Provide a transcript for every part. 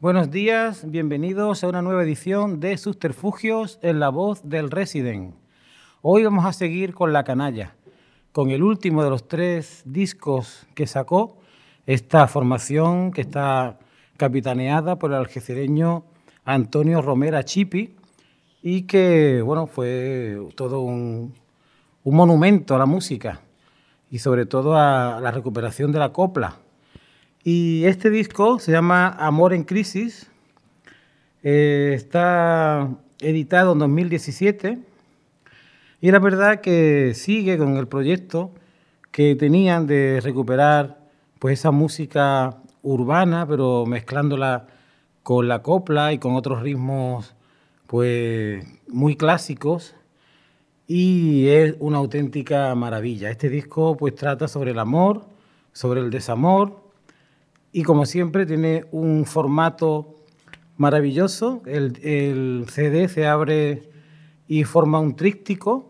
Buenos días, bienvenidos a una nueva edición de Subterfugios en la voz del Resident. Hoy vamos a seguir con La Canalla, con el último de los tres discos que sacó esta formación que está capitaneada por el algecireño Antonio Romera Chipi y que, bueno, fue todo un, monumento a la música y sobre todo a la recuperación de la copla y este disco se llama Amor en Crisis. Eh, está editado en 2017 y la verdad que sigue con el proyecto que tenían de recuperar pues esa música urbana, pero mezclándola con la copla y con otros ritmos pues muy clásicos y es una auténtica maravilla. Este disco pues trata sobre el amor, sobre el desamor y como siempre tiene un formato maravilloso. El, CD se abre y forma un tríptico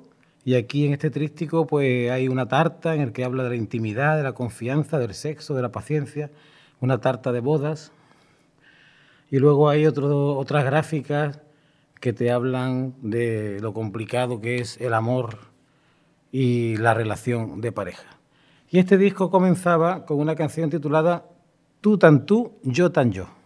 y aquí en este tríptico pues hay una tarta en el que habla de la intimidad, de la confianza, del sexo, de la paciencia, una tarta de bodas. Y luego hay otras gráficas que te hablan de lo complicado que es el amor y la relación de pareja. Y este disco comenzaba con una canción titulada Tú tan tú, yo tan yo.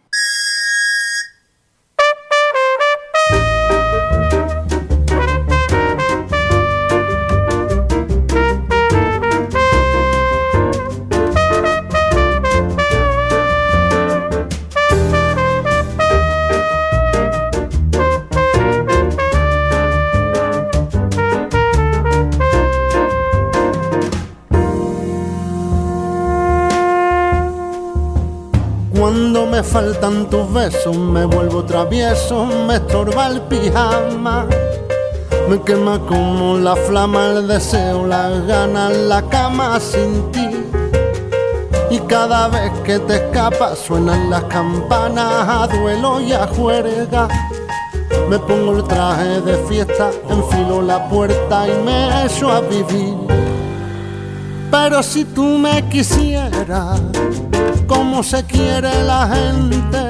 Faltan tus besos, me vuelvo travieso, me estorba el pijama. Me quema como la flama el deseo, las ganas, la cama sin ti. Y cada vez que te escapas suenan las campanas a duelo y a juerga. Me pongo el traje de fiesta, enfilo la puerta y me echo a vivir. Pero si tú me quisieras como se quiere la gente.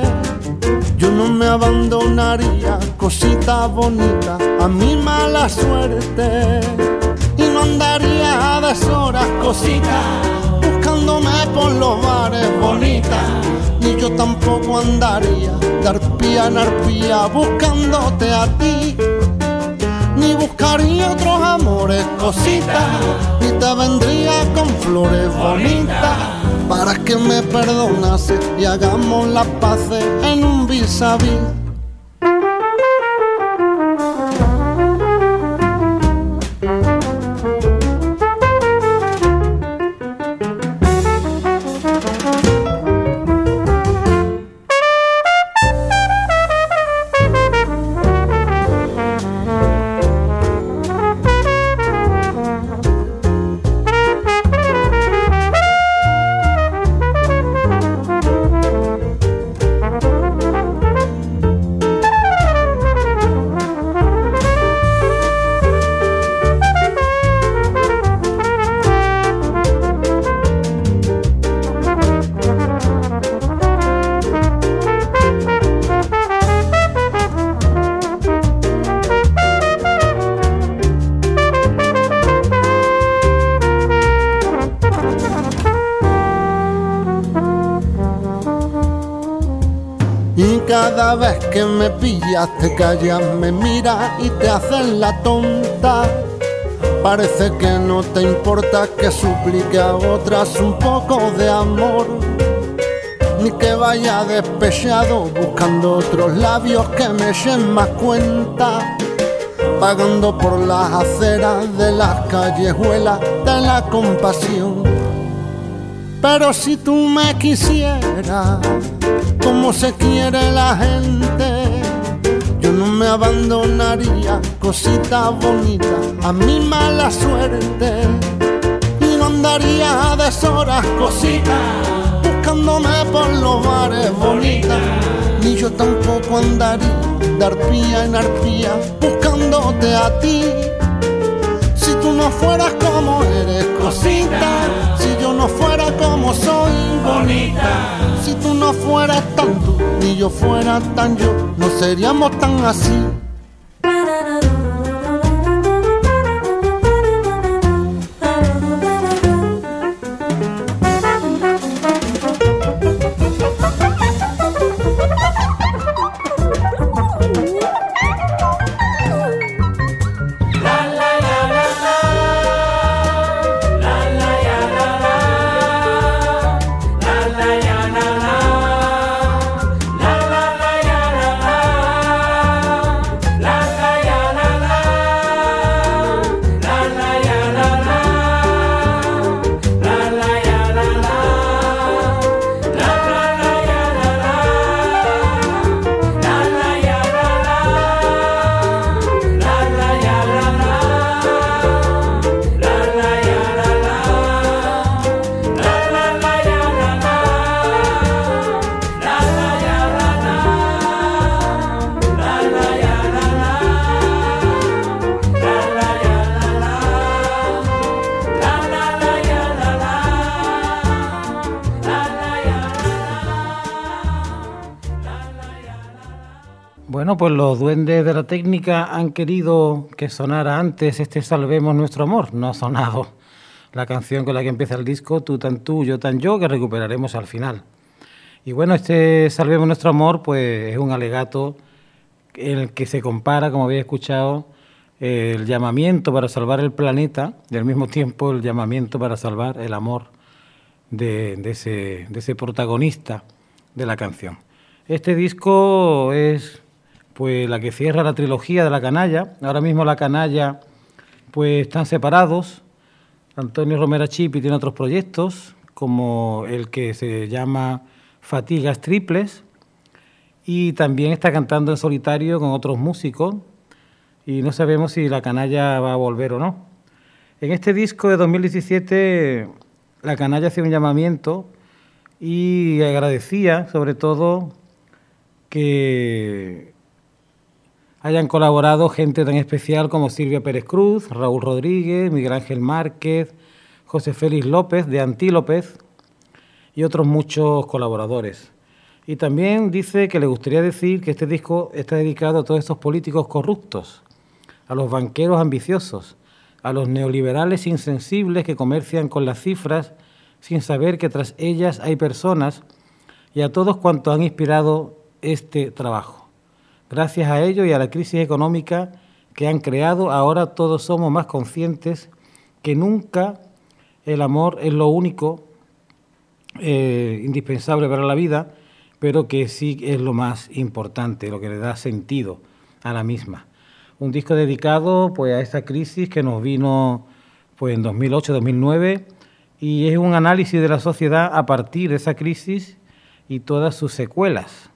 Yo no me abandonaría, cosita bonita, a mi mala suerte. Y no andaría a deshoras, cosita, buscándome por los bares bonitas. Ni yo tampoco andaría de arpía en arpía, buscándote a ti. Ni buscaría otros amores, cosita, ni te vendría con flores bonitas para que me perdonase y hagamos la paz en un vis a vis. Te callas, me miras y te haces la tonta. Parece que no te importa que suplique a otras un poco de amor. Ni que vaya despechado buscando otros labios que me echen más cuenta. Pagando por las aceras de las callejuelas de la compasión. Pero si tú me quisieras como se quiere la gente. Yo no me abandonaría, cosita bonita, a mi mala suerte. Y no andaría a deshoras cositas, buscándome por los mares bonitas. Ni yo tampoco andaría de arpía en arpía, buscándote a ti. No fueras como eres cosita, si yo no fuera como soy bonita, si tú no fueras tan tú, ni yo fuera tan yo, no seríamos tan así. Pues los duendes de la técnica han querido que sonara antes este Salvemos nuestro amor. No ha sonado la canción con la que empieza el disco, Tú tan tú, yo tan yo, que recuperaremos al final. Y bueno, este Salvemos nuestro amor, pues es un alegato en el que se compara, como habéis escuchado, el llamamiento para salvar el planeta y al mismo tiempo el llamamiento para salvar el amor de, de, de ese protagonista de la canción. Este disco es pues la que cierra la trilogía de la canalla. Ahora mismo la canalla pues están separados. Antonio Romera Chipi tiene otros proyectos, como el que se llama Fatigas Triples, y también está cantando en solitario con otros músicos, y no sabemos si la canalla va a volver o no. En este disco de 2017, la canalla hacía un llamamiento y agradecía sobre todo que hayan colaborado gente tan especial como Silvia Pérez Cruz, Raúl Rodríguez, Miguel Ángel Márquez, José Félix López de Antílopez y otros muchos colaboradores. Y también dice que le gustaría decir que este disco está dedicado a todos estos políticos corruptos, a los banqueros ambiciosos, a los neoliberales insensibles que comercian con las cifras sin saber que tras ellas hay personas y a todos cuantos han inspirado este trabajo. Gracias a ello y a la crisis económica que han creado, ahora todos somos más conscientes que nunca el amor es lo único eh, indispensable para la vida, pero que sí es lo más importante, lo que le da sentido a la misma. Un disco dedicado pues, a esta crisis que nos vino pues, en 2008-2009 y es un análisis de la sociedad a partir de esa crisis y todas sus secuelas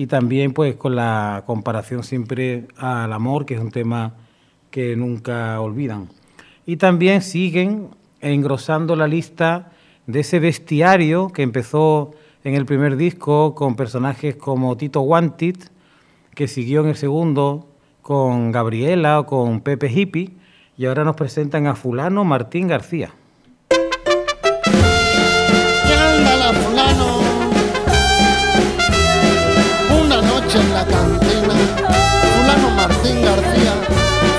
y también pues con la comparación siempre al amor, que es un tema que nunca olvidan. Y también siguen engrosando la lista de ese bestiario que empezó en el primer disco con personajes como Tito Wanted, que siguió en el segundo con Gabriela o con Pepe Hippie, y ahora nos presentan a fulano Martín García. Martín García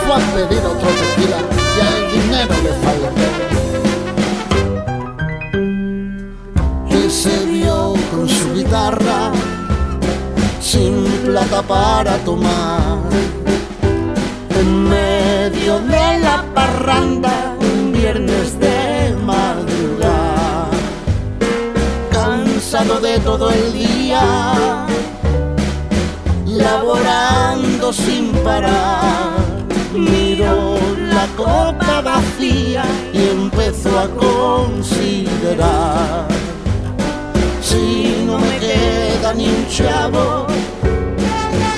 fue a pedir otro tequila y el dinero le faltó. Y se vio con su guitarra sin plata para tomar. En medio de la parranda, un viernes de madrugada, cansado de todo el día sin parar. Miró la copa vacía y empezó a considerar. Si no me queda ni un chavo,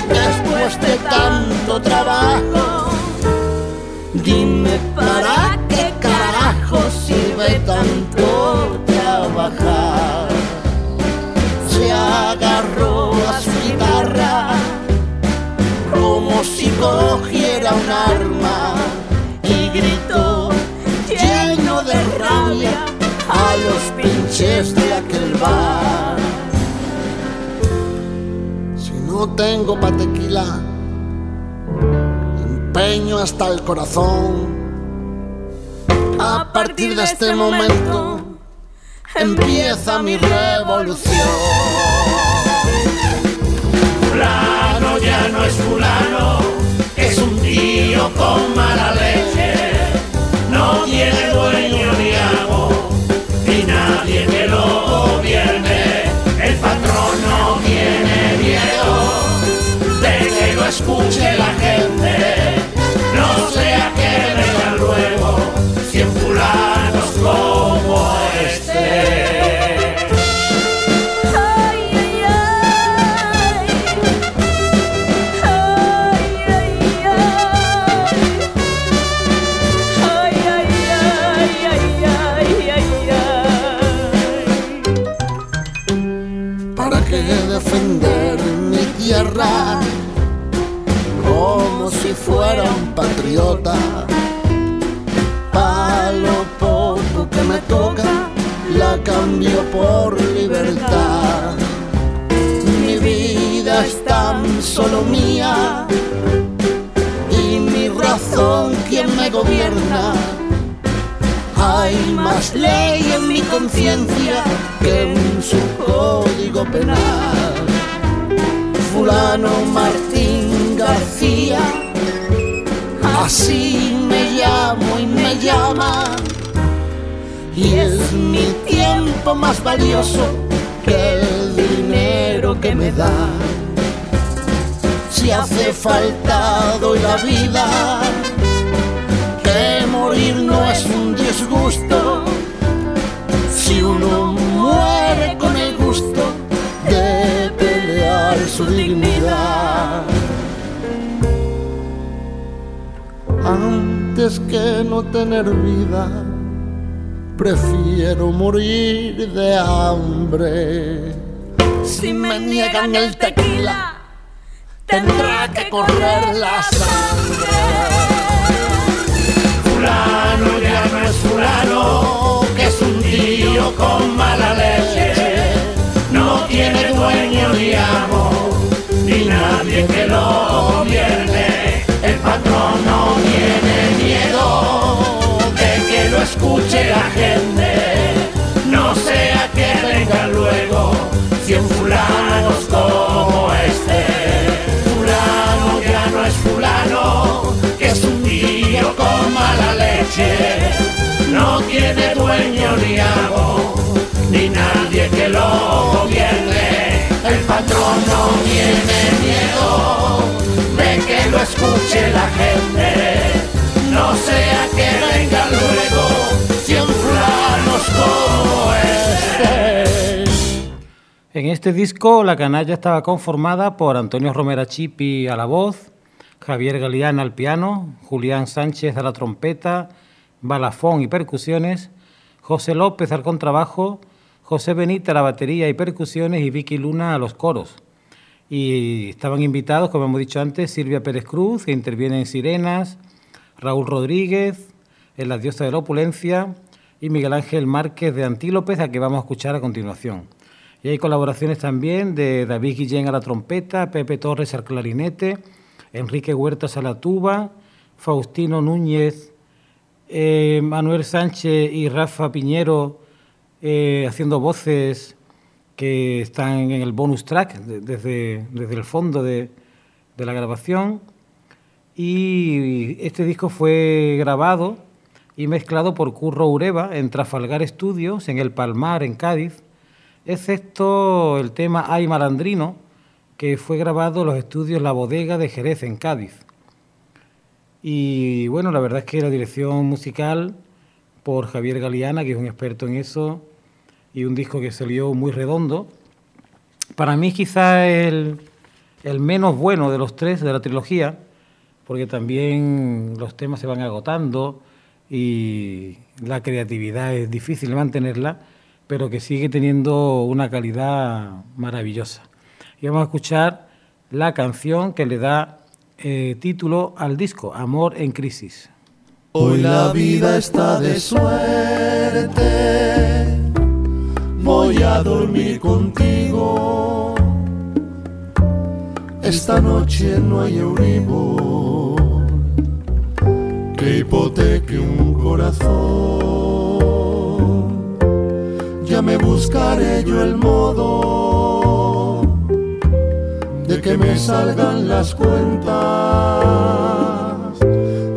después de tanto trabajo, dime para qué carajo sirve trabajar. Un arma y gritó lleno de rabia a los pinches de aquel bar. Si no tengo pa' tequila, empeño hasta el corazón. A partir de este momento empieza mi revolución. Tío con mala leche, no tiene dueño ni amo, ni nadie que lo gobierne. El patrón no tiene miedo de que lo escuche la gente, fuera un patriota? Pa' lo poco que me toca, la cambio por libertad. Mi vida es tan solo mía y mi razón quien me gobierna. Hay más ley en mi conciencia que en su código penal. Fulano Martín García, así me llamo y me llama. Y es mi tiempo más valioso que el dinero que me da. Si hace falta doy la vida que morir no es un disgusto si uno muere con el gusto de pelear su dignidad. Antes que no tener vida, prefiero morir de hambre. Si me niegan el tequila, tendrá que correr la sangre. Fulano ya no es fulano, que es un tío con mala leche. Gente. No sea que vengan luego cien fulanos como este. Fulano ya no es fulano, que es un tío con mala leche. No tiene dueño ni amo, ni nadie que lo gobierne. El patrón no tiene miedo de que lo escuche la gente. No sea que vengan luego En este disco, la canalla estaba conformada por Antonio Romera Chipi a la voz, Javier Galeana al piano, Julián Sánchez a la trompeta, balafón y percusiones, José López al contrabajo, José Benítez a la batería y percusiones y Vicky Luna a los coros. Y estaban invitados, como hemos dicho antes, Silvia Pérez Cruz, que interviene en Sirenas, Raúl Rodríguez, en La Diosa de la Opulencia, y Miguel Ángel Márquez de Antílopez, a que vamos a escuchar a continuación. Y hay colaboraciones también de David Guillén a la trompeta, Pepe Torres al clarinete, Enrique Huertas a la tuba, Faustino Núñez, eh, Manuel Sánchez y Rafa Piñero eh, haciendo voces que están en el bonus track de- desde, desde el fondo de, de la grabación. Y este disco fue grabado y mezclado por Curro Ureva en Trafalgar Studios, en El Palmar, en Cádiz, excepto el tema Ay Malandrino, que fue grabado en los estudios La Bodega de Jerez, en Cádiz. Y bueno, la verdad es que la dirección musical por Javier Galeana, que es un experto en eso, y un disco que salió muy redondo. Para mí quizá el, el menos bueno de los tres de la trilogía, porque también los temas se van agotando y la creatividad es difícil mantenerla, pero que sigue teniendo una calidad maravillosa. Y vamos a escuchar la canción que le da eh, título al disco, Amor en Crisis. Hoy la vida está de suerte, voy a dormir contigo. Esta noche no hay Euribor que hipoteque un corazón. Ya me buscaré yo el modo de que me salgan las cuentas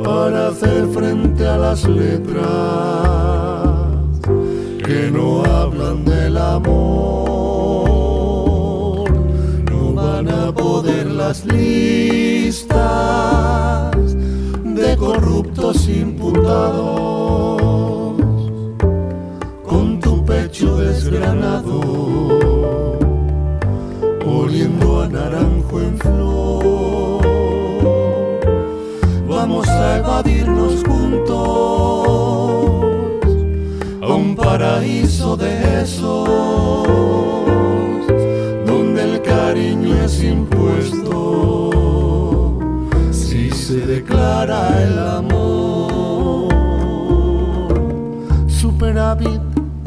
para hacer frente a las letras que no hablan del amor. No van a poder las listas corruptos imputados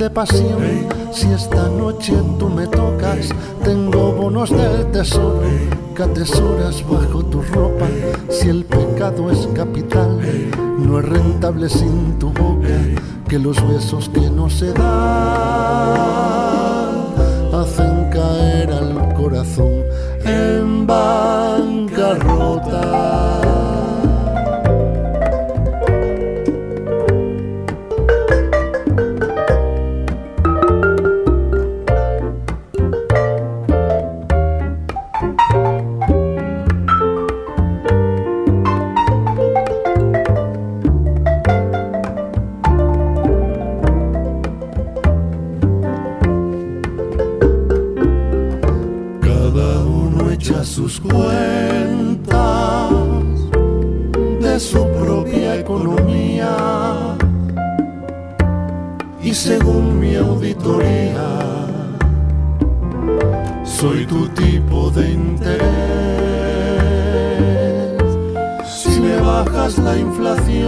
de pasión, si esta noche tú me tocas, tengo bonos del tesoro. Que atesoras bajo tu ropa. Si el pecado es capital, no es rentable sin tu boca, que los besos que no se dan hacen caer al corazón. En bancarrota. Tu tipo de interés. Si me bajas la inflación,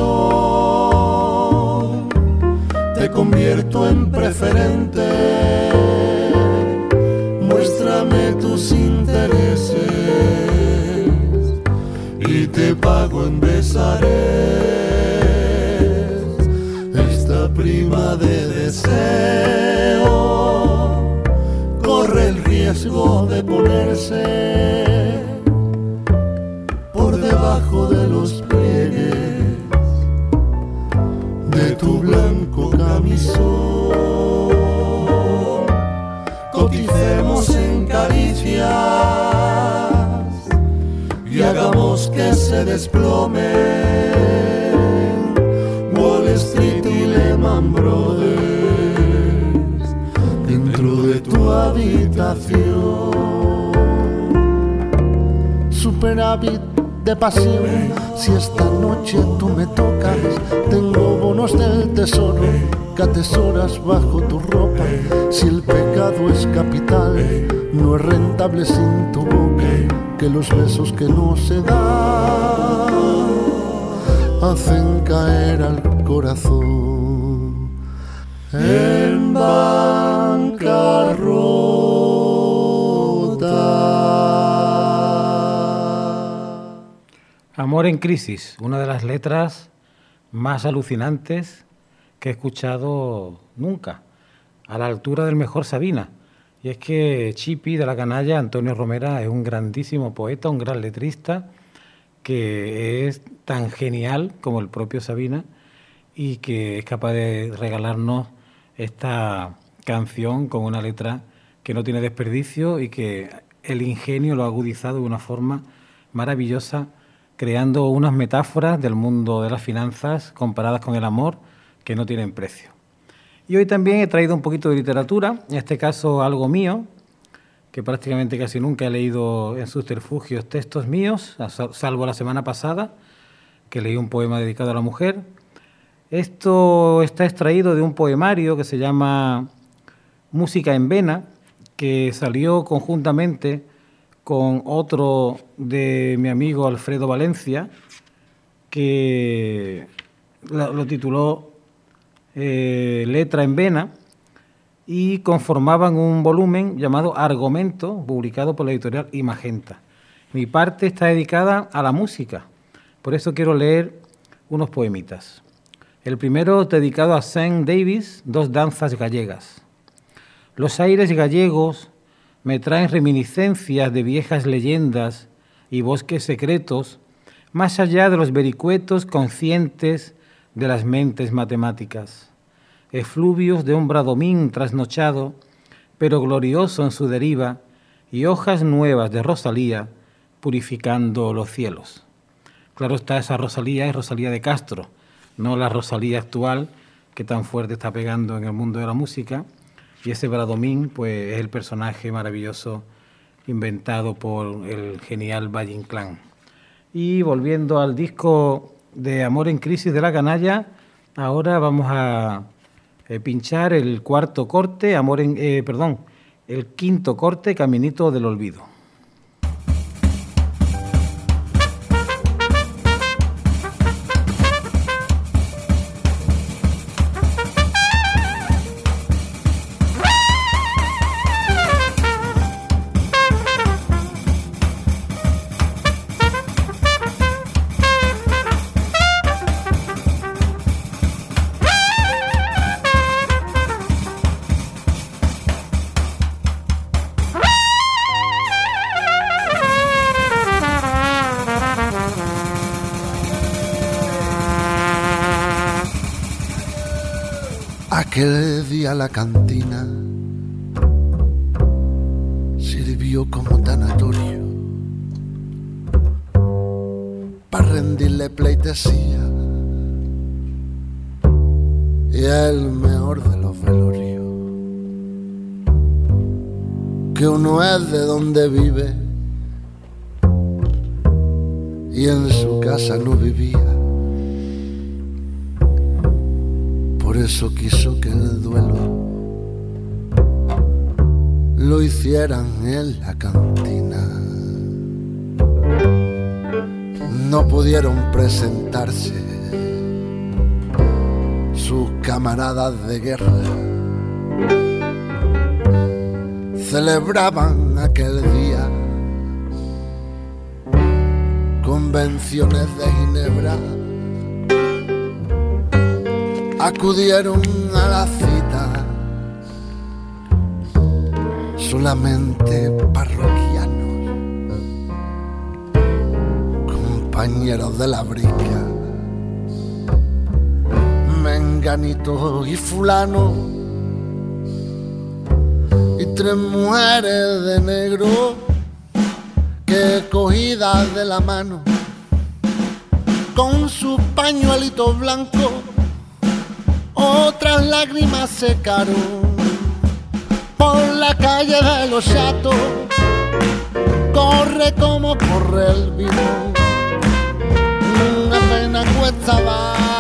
te convierto en preferente muéstrame tus intereses y te pago en besares. Esta prima de deseo corre el riesgo de ponerse por debajo de los pliegues de tu blanco camisón. Coticemos en caricias y hagamos que se desplome Superávit de pasión, si esta noche tú me tocas, tengo bonos del tesoro que atesoras bajo tu ropa. Si el pecado es capital, no es rentable sin tu boca, que los besos que no se dan hacen caer al corazón en bancarrota. Amor en crisis, una de las letras más alucinantes que he escuchado nunca, a la altura del mejor Sabina. Y es que Chipi de la canalla, Antonio Romera, es un grandísimo poeta, un gran letrista, que es tan genial como el propio Sabina y que es capaz de regalarnos esta canción con una letra que no tiene desperdicio y que el ingenio lo ha agudizado de una forma maravillosa, creando unas metáforas del mundo de las finanzas comparadas con el amor que no tienen precio. Y hoy también he traído un poquito de literatura, en este caso algo mío, que prácticamente casi nunca he leído en subterfugios textos míos, salvo la semana pasada, que leí un poema dedicado a la mujer. Esto está extraído de un poemario que se llama Música en Vena, que salió conjuntamente con otro de mi amigo Alfredo Valencia, que lo, tituló eh, Letra en Vena, y conformaban un volumen llamado Argumento, publicado por la editorial Imagenta. Mi parte está dedicada a la música, por eso quiero leer unos poemitas. El primero dedicado a Saint Davis, dos danzas gallegas. Los aires gallegos me traen reminiscencias de viejas leyendas y bosques secretos, más allá de los vericuetos conscientes de las mentes matemáticas. Efluvios de un bradomín trasnochado, pero glorioso en su deriva, y hojas nuevas de Rosalía purificando los cielos. Claro está, esa Rosalía es Rosalía de Castro, no la Rosalía actual que tan fuerte está pegando en el mundo de la música. Y ese Bradomín, pues es el personaje maravilloso inventado por el genial Valle Inclán. Y volviendo al disco de Amor en Crisis de la Canalla, ahora vamos a eh, pinchar el cuarto corte, Amor en, eh, perdón, el quinto corte, Caminito del Olvido. Cantina sirvió como tanatorio. Para rendirle pleitesía y el mejor de los velorios. Que uno es de donde vive y en su casa no vivía. Por eso quiso que el duelo lo hicieran en la cantina. No pudieron presentarse sus camaradas de guerra. Celebraban aquel día convenciones de Ginebra acudieron a la cita solamente parroquianos, compañeros de la brica, menganito y fulano, y tres mujeres de negro. Que cogidas de la mano, con su pañuelito blanco. Otras lágrimas secaron por la calle de los chatos. Corre como corre el vino, una pena cuesta abajo,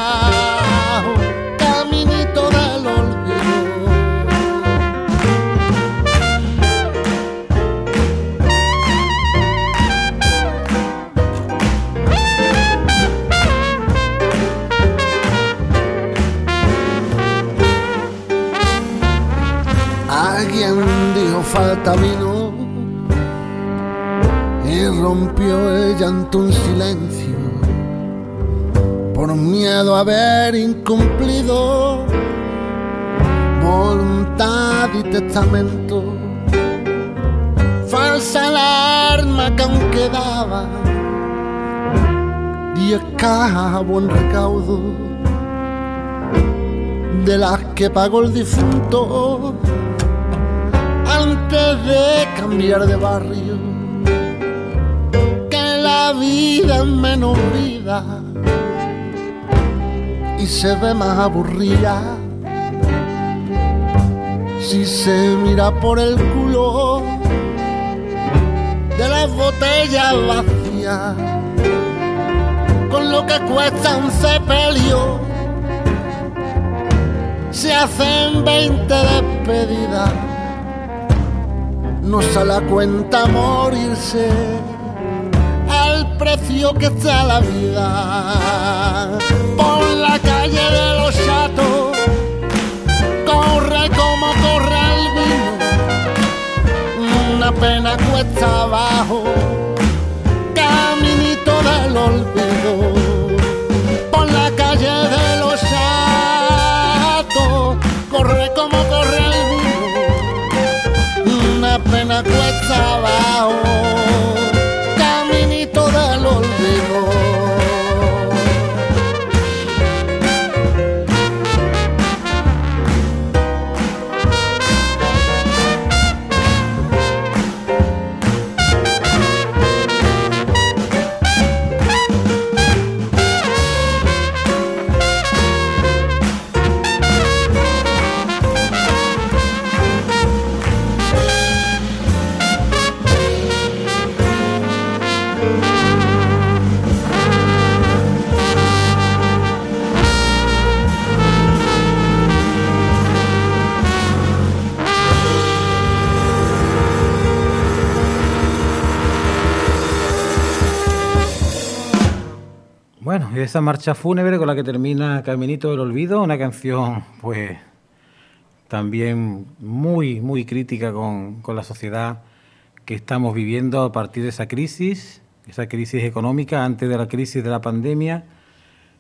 falta vino y rompió el llanto un silencio por miedo a haber incumplido. Voluntad y testamento. Falsa alarma que aún quedaba. Diez cajas a buen recaudo de las que pagó el difunto antes de cambiar de barrio, que la vida es menos vida y se ve más aburrida si se mira por el culo de las botellas vacías con lo que cuesta un sepelio se hacen 20 despedidas. No sale a cuenta morirse al precio que está la vida. Por la calle de los chatos, corre como corre el vino. Una pena cuesta abajo, caminito del olvido. Vino. Una pena cuesta abajo, esa marcha fúnebre con la que termina Caminito del Olvido, una canción pues también muy, muy crítica con, con la sociedad que estamos viviendo a partir de esa crisis, esa crisis económica antes de la crisis de la pandemia.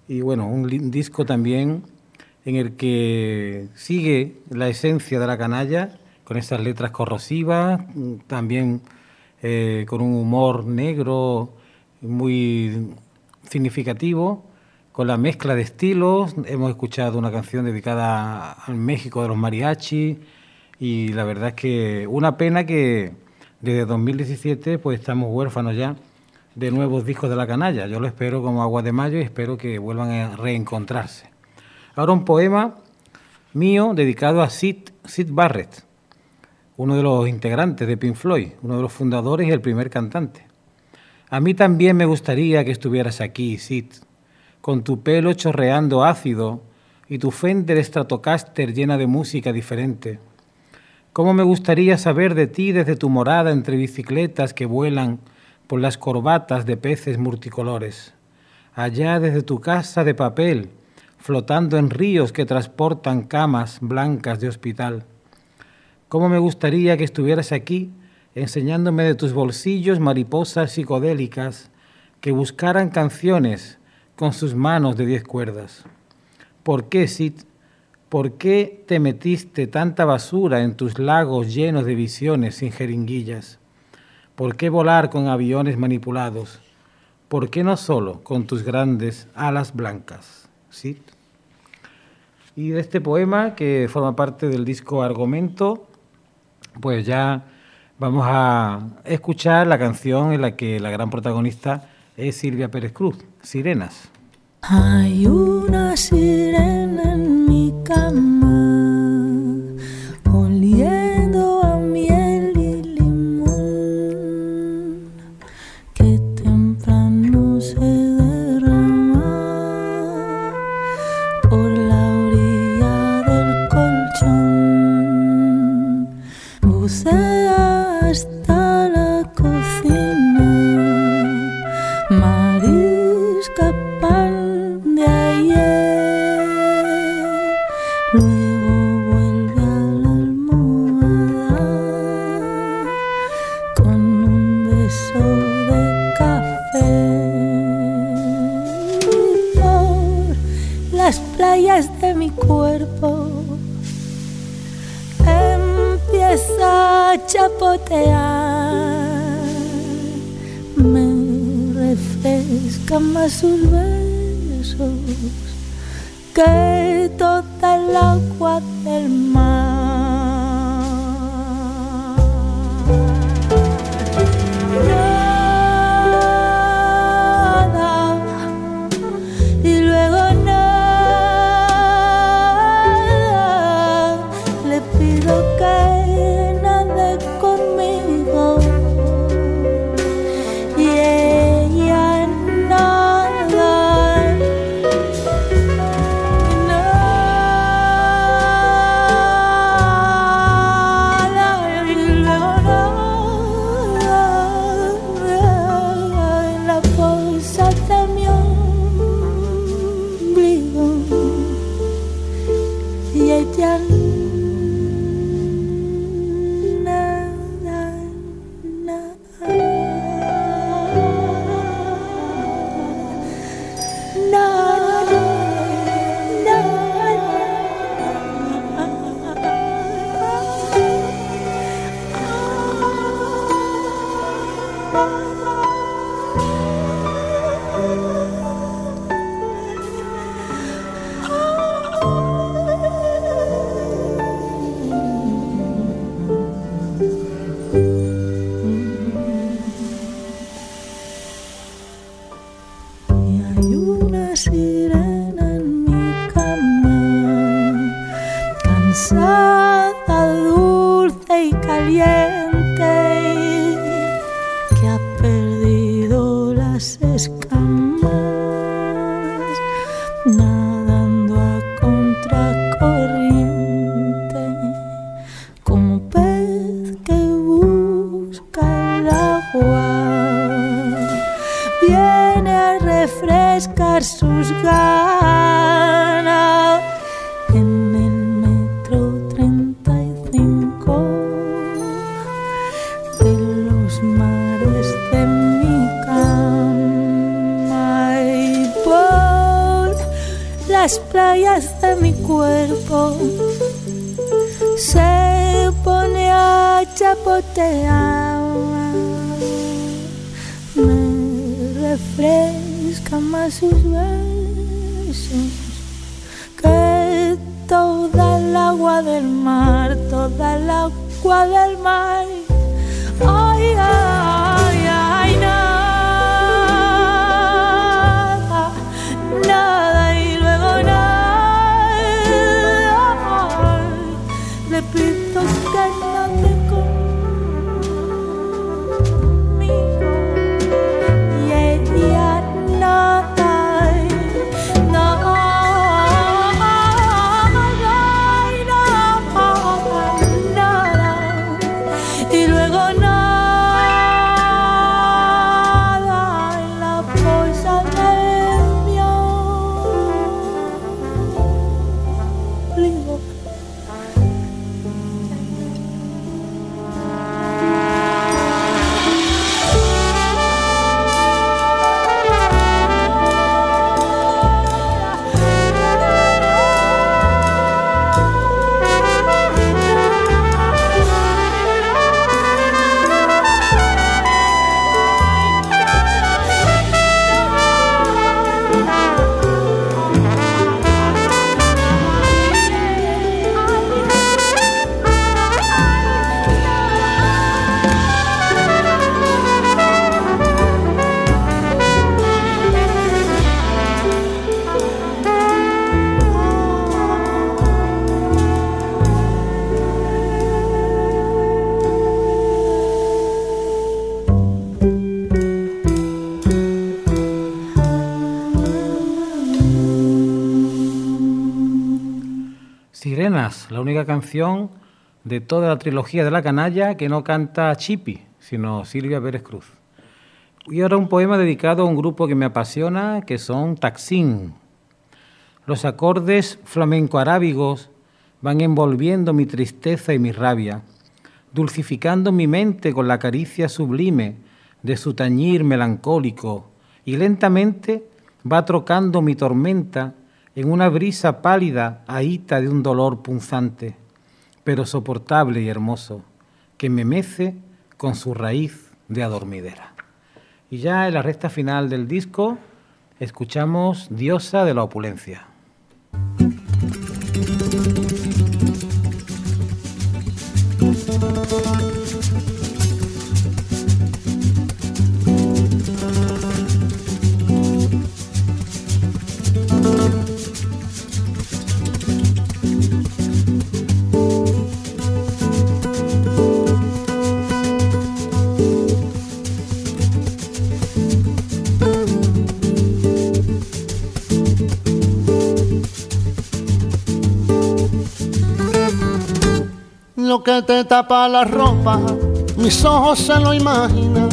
Y bueno, un disco también en el que sigue la esencia de la canalla, con esas letras corrosivas, también eh, con un humor negro muy significativo, con la mezcla de estilos. Hemos escuchado una canción dedicada al México de los mariachi y la verdad es que una pena que desde 2017 pues estamos huérfanos ya de nuevos discos de la canalla. Yo lo espero como agua de mayo y espero que vuelvan a reencontrarse. Ahora un poema mío dedicado a Sid, Sid Barrett, uno de los integrantes de Pink Floyd, uno de los fundadores y el primer cantante. A mí también me gustaría que estuvieras aquí, Sid, con tu pelo chorreando ácido y tu Fender Stratocaster llena de música diferente. Cómo me gustaría saber de ti desde tu morada entre bicicletas que vuelan por las corbatas de peces multicolores. Allá desde tu casa de papel, flotando en ríos que transportan camas blancas de hospital. Cómo me gustaría que estuvieras aquí enseñándome de tus bolsillos mariposas psicodélicas que buscaran canciones con sus manos de diez cuerdas. ¿Por qué, Sid? ¿Por qué te metiste tanta basura en tus lagos llenos de visiones sin jeringuillas? ¿Por qué volar con aviones manipulados? ¿Por qué no solo con tus grandes alas blancas? Sid. Y de este poema, que forma parte del disco Argumento, pues ya vamos a escuchar la canción en la que la gran protagonista es Silvia Pérez Cruz, Sirenas. Hay una sirena en mi cama, oliendo a miel y limón, que temprano se derrama por la orilla del colchón, bucea que toda el agua del mar, toda el agua del mar. Ay, La única canción de toda la trilogía de la canalla que no canta Chipi, sino Silvia Pérez Cruz. Y ahora un poema dedicado a un grupo que me apasiona, que son Taxín. Los acordes flamenco-arábigos van envolviendo mi tristeza y mi rabia, dulcificando mi mente con la caricia sublime de su tañir melancólico, y lentamente va trocando mi tormenta en una brisa pálida ahita de un dolor punzante, pero soportable y hermoso, que me mece con su raíz de adormidera. Y ya en la recta final del disco escuchamos Diosa de la Opulencia. Que te tapa la ropa, mis ojos se lo imaginan,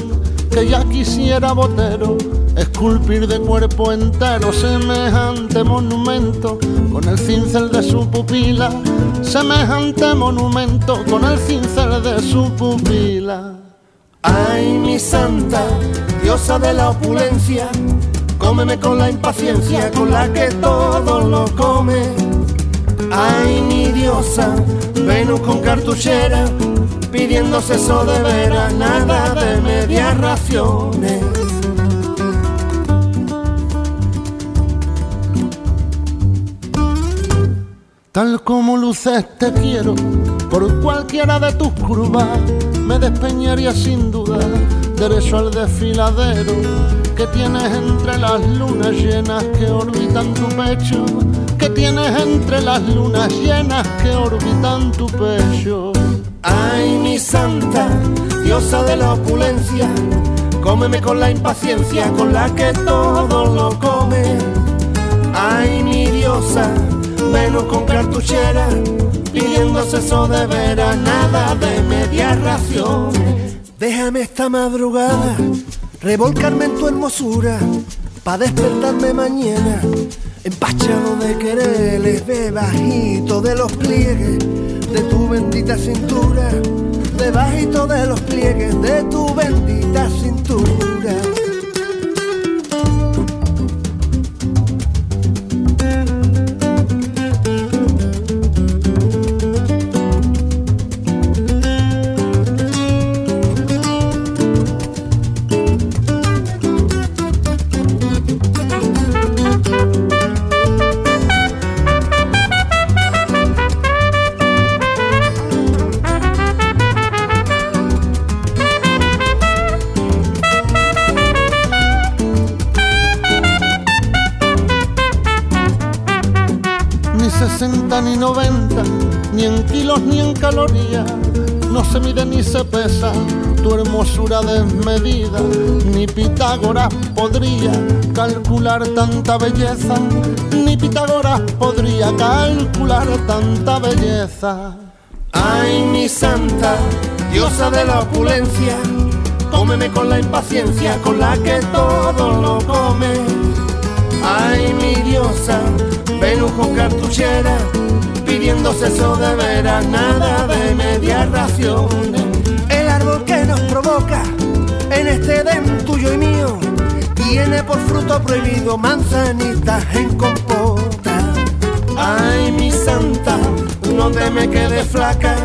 que ya quisiera botero esculpir de cuerpo entero semejante monumento con el cincel de su pupila, semejante monumento con el cincel de su pupila. Ay, mi santa, diosa de la opulencia, cómeme con la impaciencia con la que todo lo come. Ay, mi diosa, Venus con cartuchera, pidiendo seso de veras, nada de medias raciones. Tal como luces te quiero, por cualquiera de tus curvas, me despeñaría sin duda, derecho al desfiladero que tienes entre las lunas llenas que orbitan tu pecho, que tienes entre las lunas llenas que orbitan tu pecho. Ay, mi santa, diosa de la opulencia, cómeme con la impaciencia con la que todo lo come. Ay, mi diosa, menos con cartuchera, pidiendo eso de veras, nada de media ración. Déjame esta madrugada revolcarme en tu hermosura, pa' despertarme mañana, empachado de quereres, bajito de los pliegues de tu bendita cintura, debajito de los pliegues de tu bendita cintura. Desmedida, ni Pitágoras podría calcular tanta belleza, ni Pitágoras podría calcular tanta belleza. Ay, mi santa, diosa de la opulencia, cómeme con la impaciencia con la que todo lo come. Ay, mi diosa, Venus con cartuchera, pidiendo eso de veras, nada de media raciones. En este den tuyo y mío, tiene por fruto prohibido manzanitas en compota. Ay, mi santa, no te me quedes flaca,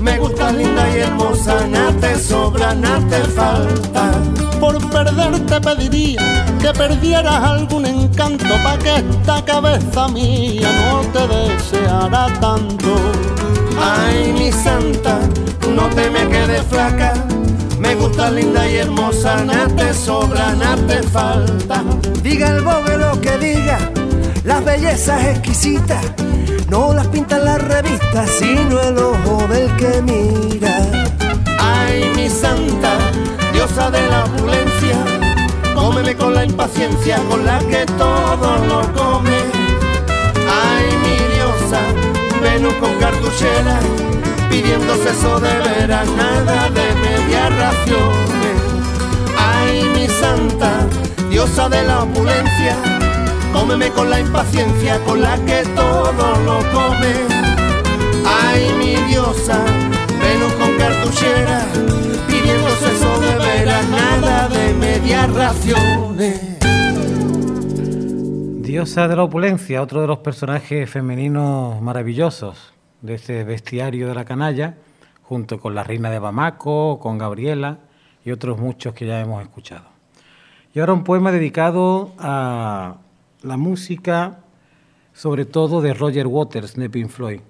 me gustas linda y hermosa, nada te sobra, nada te falta. Por perderte pediría que perdieras algún encanto pa' que esta cabeza mía no te deseara tanto. Ay, mi santa, no te me quedes flaca, me gusta linda y hermosa, nada te sobra, nada te falta. Diga el bogue lo que diga, las bellezas exquisitas no las pinta la revista, sino el ojo del que mira. Ay, mi santa, diosa de la opulencia, cómeme con la impaciencia con la que todo lo come. Ay, mi diosa, Venus con cartuchera, pidiendo eso de veras, nada de media raciones. Ay, mi santa, diosa de la opulencia, Cómeme con la impaciencia con la que todo lo come. Ay, mi diosa, Venus con cartuchera, pidiéndose eso de veras, nada de medias raciones. Diosa de la opulencia, otro de los personajes femeninos maravillosos de este bestiario de la canalla, junto con la reina de Bamako, con Gabriela y otros muchos que ya hemos escuchado. Y ahora un poema dedicado a la música, sobre todo de Roger Waters de Floyd.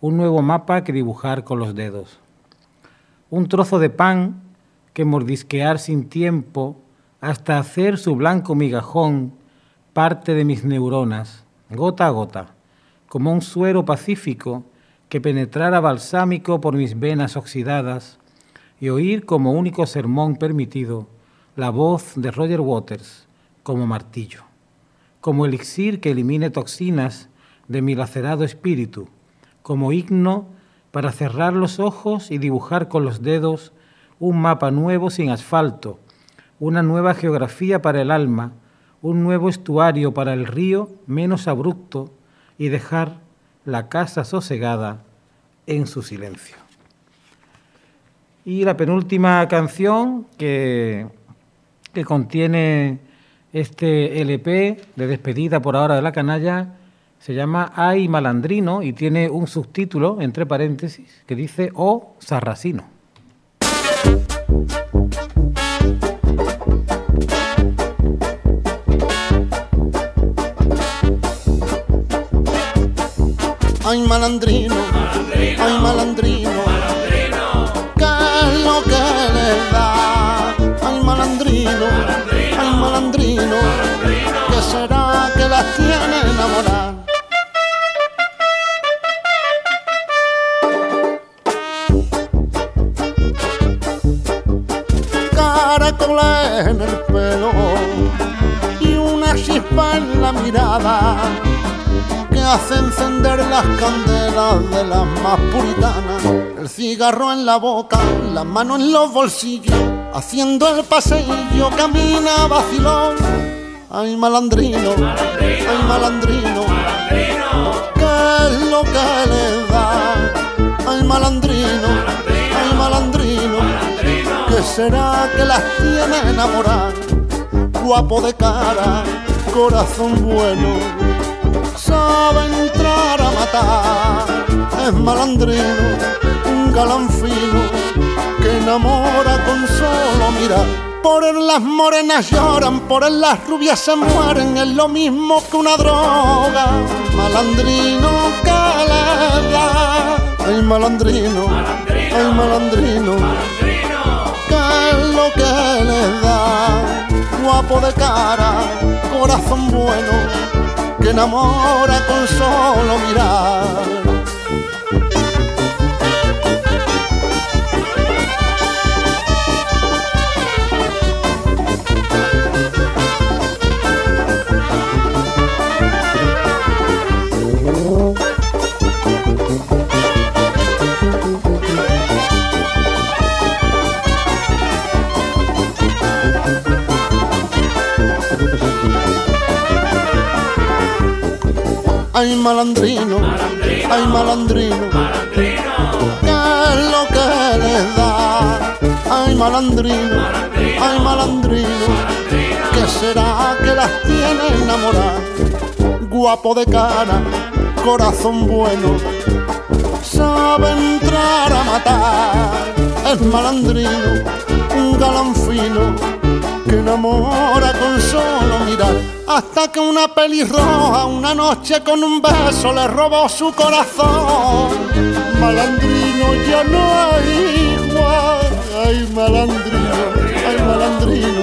Un nuevo mapa que dibujar con los dedos. Un trozo de pan que mordisquear sin tiempo hasta hacer su blanco migajón parte de mis neuronas, gota a gota, como un suero pacífico que penetrara balsámico por mis venas oxidadas y oír como único sermón permitido la voz de Roger Waters como martillo como elixir que elimine toxinas de mi lacerado espíritu, como himno para cerrar los ojos y dibujar con los dedos un mapa nuevo sin asfalto, una nueva geografía para el alma, un nuevo estuario para el río menos abrupto y dejar la casa sosegada en su silencio. Y la penúltima canción que, que contiene este LP de despedida por ahora de la canalla se llama Ay Malandrino y tiene un subtítulo, entre paréntesis, que dice O oh, Sarracino. malandrino, malandrino, ay malandrino, malandrino, ¿qué es lo que le da? Ay malandrino, malandrino. Ay malandrino, malandrino, ¿qué será que la tiene enamorada? Caracoles en el pelo y una chispa en la mirada hace encender las candelas de las más puritanas. El cigarro en la boca, la mano en los bolsillos, haciendo el paseillo, camina vacilón. Ay, malandrino, ay, malandrino, ¿qué es lo que le da? Ay, malandrino, ay, malandrino, ¿qué será que las tiene enamoradas? Guapo de cara, corazón bueno sabe entrar a matar. Es malandrino, un galán fino que enamora con solo mirar. Por él las morenas lloran, por él las rubias se mueren, es lo mismo que una droga. Malandrino que le da, ay malandrino, ay malandrino, ¿qué es lo que le da? Guapo de cara, corazón bueno que enamora con solo mirar. Ay malandrino, ay malandrino, ¿qué es lo que les da? Ay malandrino, ay malandrino, ¿qué será que las tiene enamoradas? Guapo de cara, corazón bueno, sabe entrar a matar, es malandrino, un galán fino que enamora con solo mirar hasta que una pelirroja una noche con un beso le robó su corazón. Malandrino ya no hay igual, ay malandrino, ay malandrino,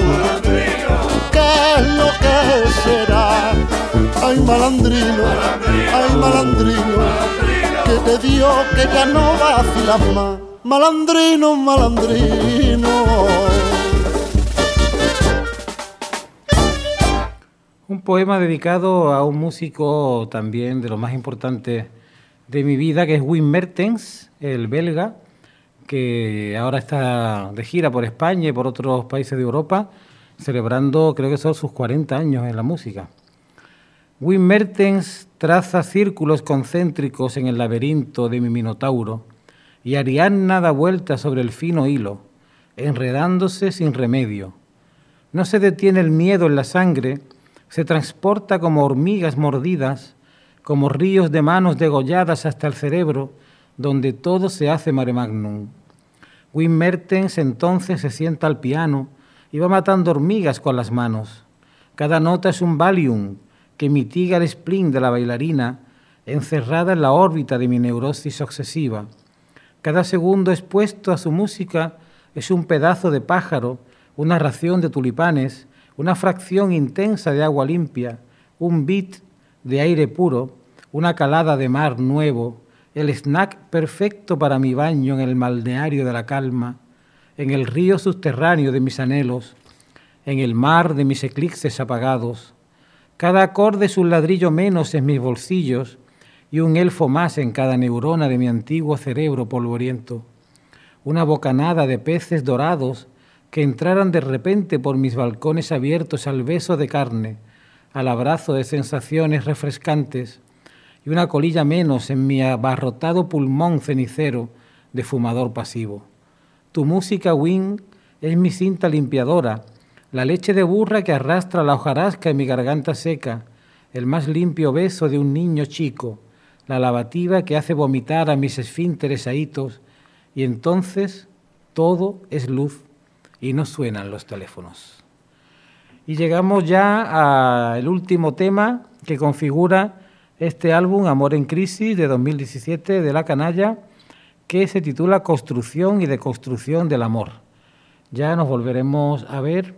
¿qué es lo que será? Ay malandrino, ay malandrino, que te dio que ya no vacilas más. Malandrino, malandrino. Un poema dedicado a un músico también de lo más importante de mi vida, que es Wim Mertens, el belga, que ahora está de gira por España y por otros países de Europa, celebrando creo que son sus 40 años en la música. Wim Mertens traza círculos concéntricos en el laberinto de mi minotauro y Ariadna da vueltas sobre el fino hilo, enredándose sin remedio. No se detiene el miedo en la sangre, se transporta como hormigas mordidas, como ríos de manos degolladas hasta el cerebro, donde todo se hace mare magnum. Wim Mertens entonces se sienta al piano y va matando hormigas con las manos. Cada nota es un Valium que mitiga el spleen de la bailarina encerrada en la órbita de mi neurosis obsesiva. Cada segundo expuesto a su música es un pedazo de pájaro, una ración de tulipanes, una fracción intensa de agua limpia, un bit de aire puro, una calada de mar nuevo, el snack perfecto para mi baño en el balneario de la calma, en el río subterráneo de mis anhelos, en el mar de mis eclipses apagados. Cada acorde es un ladrillo menos en mis bolsillos y un elfo más en cada neurona de mi antiguo cerebro polvoriento. Una bocanada de peces dorados que entraran de repente por mis balcones abiertos al beso de carne, al abrazo de sensaciones refrescantes y una colilla menos en mi abarrotado pulmón cenicero de fumador pasivo. Tu música, Wing, es mi cinta limpiadora, la leche de burra que arrastra la hojarasca en mi garganta seca, el más limpio beso de un niño chico, la lavativa que hace vomitar a mis esfínteres ahitos, y entonces todo es luz y no suenan los teléfonos. Y llegamos ya al último tema que configura este álbum Amor en Crisis de 2017 de La Canalla, que se titula Construcción y Deconstrucción del Amor. Ya nos volveremos a ver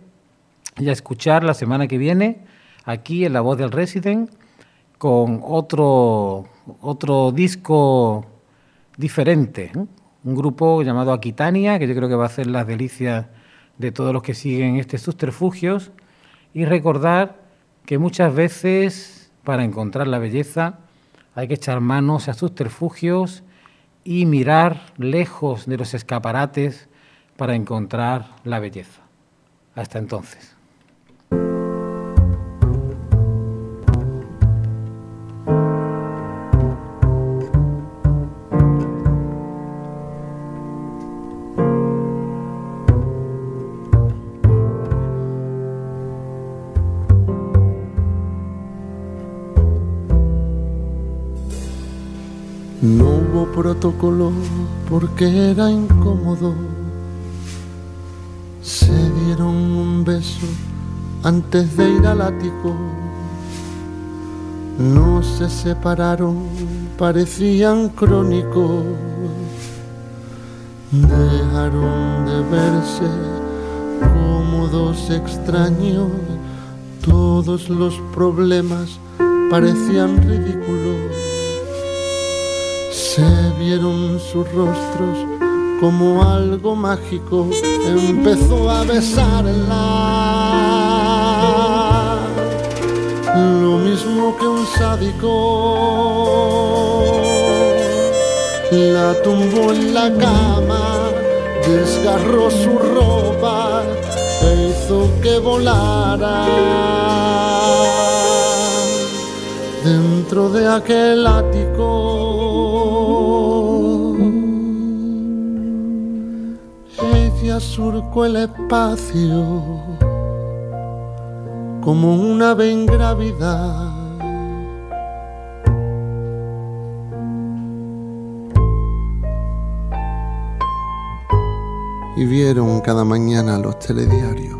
y a escuchar la semana que viene aquí en La Voz del Resident con otro, otro disco diferente, un grupo llamado Aquitania, que yo creo que va a hacer las delicias de todos los que siguen este subterfugios y recordar que muchas veces para encontrar la belleza hay que echar manos a subterfugios y mirar lejos de los escaparates para encontrar la belleza. Hasta entonces. Porque era incómodo. Se dieron un beso antes de ir al ático. No se separaron, parecían crónicos. Dejaron de verse como dos extraños. Todos los problemas parecían ridículos. Se vieron sus rostros como algo mágico. Empezó a besarla. Lo mismo que un sádico. La tumbó en la cama, desgarró su ropa e hizo que volara dentro de aquel ático. Surcó el espacio como un ave ingravida. Y vieron cada mañana los telediarios.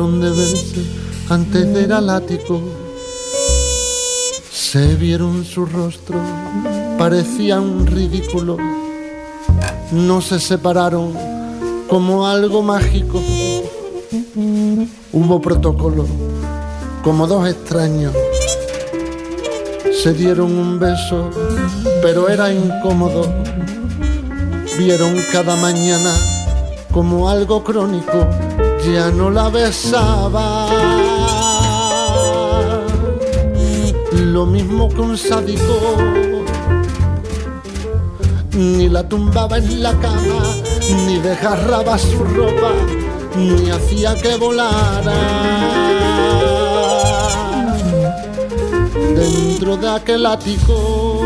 De verse antes al ático. Se vieron su rostro, parecían ridículos. No se separaron como algo mágico. Hubo protocolo, como dos extraños. Se dieron un beso, pero era incómodo. Vieron cada mañana como algo crónico, ya no la besaba. Lo mismo que un sádico, ni la tumbaba en la cama, ni desgarraba su ropa, ni hacía que volara. Dentro de aquel ático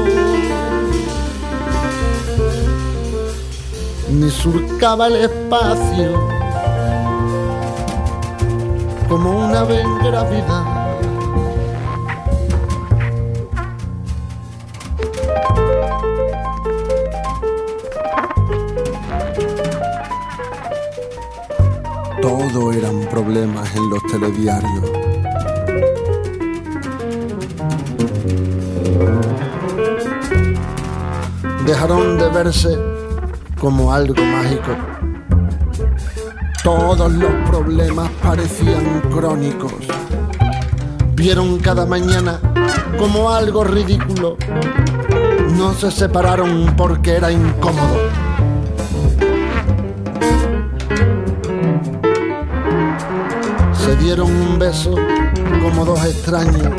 ni surcaba el espacio como una ave gravedad. Todo eran problemas en los telediarios. Dejaron de verse como algo mágico. Todos los problemas parecían crónicos. Vieron cada mañana como algo ridículo. No se separaron porque era incómodo. Se dieron un beso como dos extraños.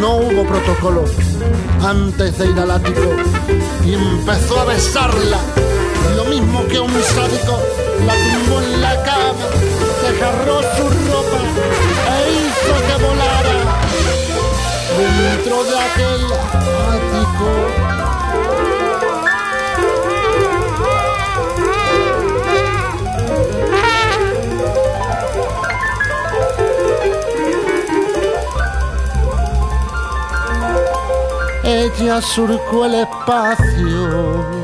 No hubo protocolo antes de ir al ático y empezó a besarla. Lo mismo que un sádico la tumbó en la cama, desgarró su ropa e hizo que volara dentro de aquel ático. Ella surcó el espacio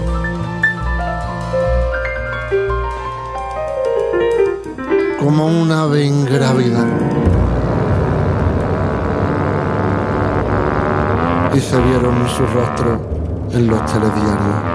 como una ave ingrávida. Y se vieron su rostro en los telediarios.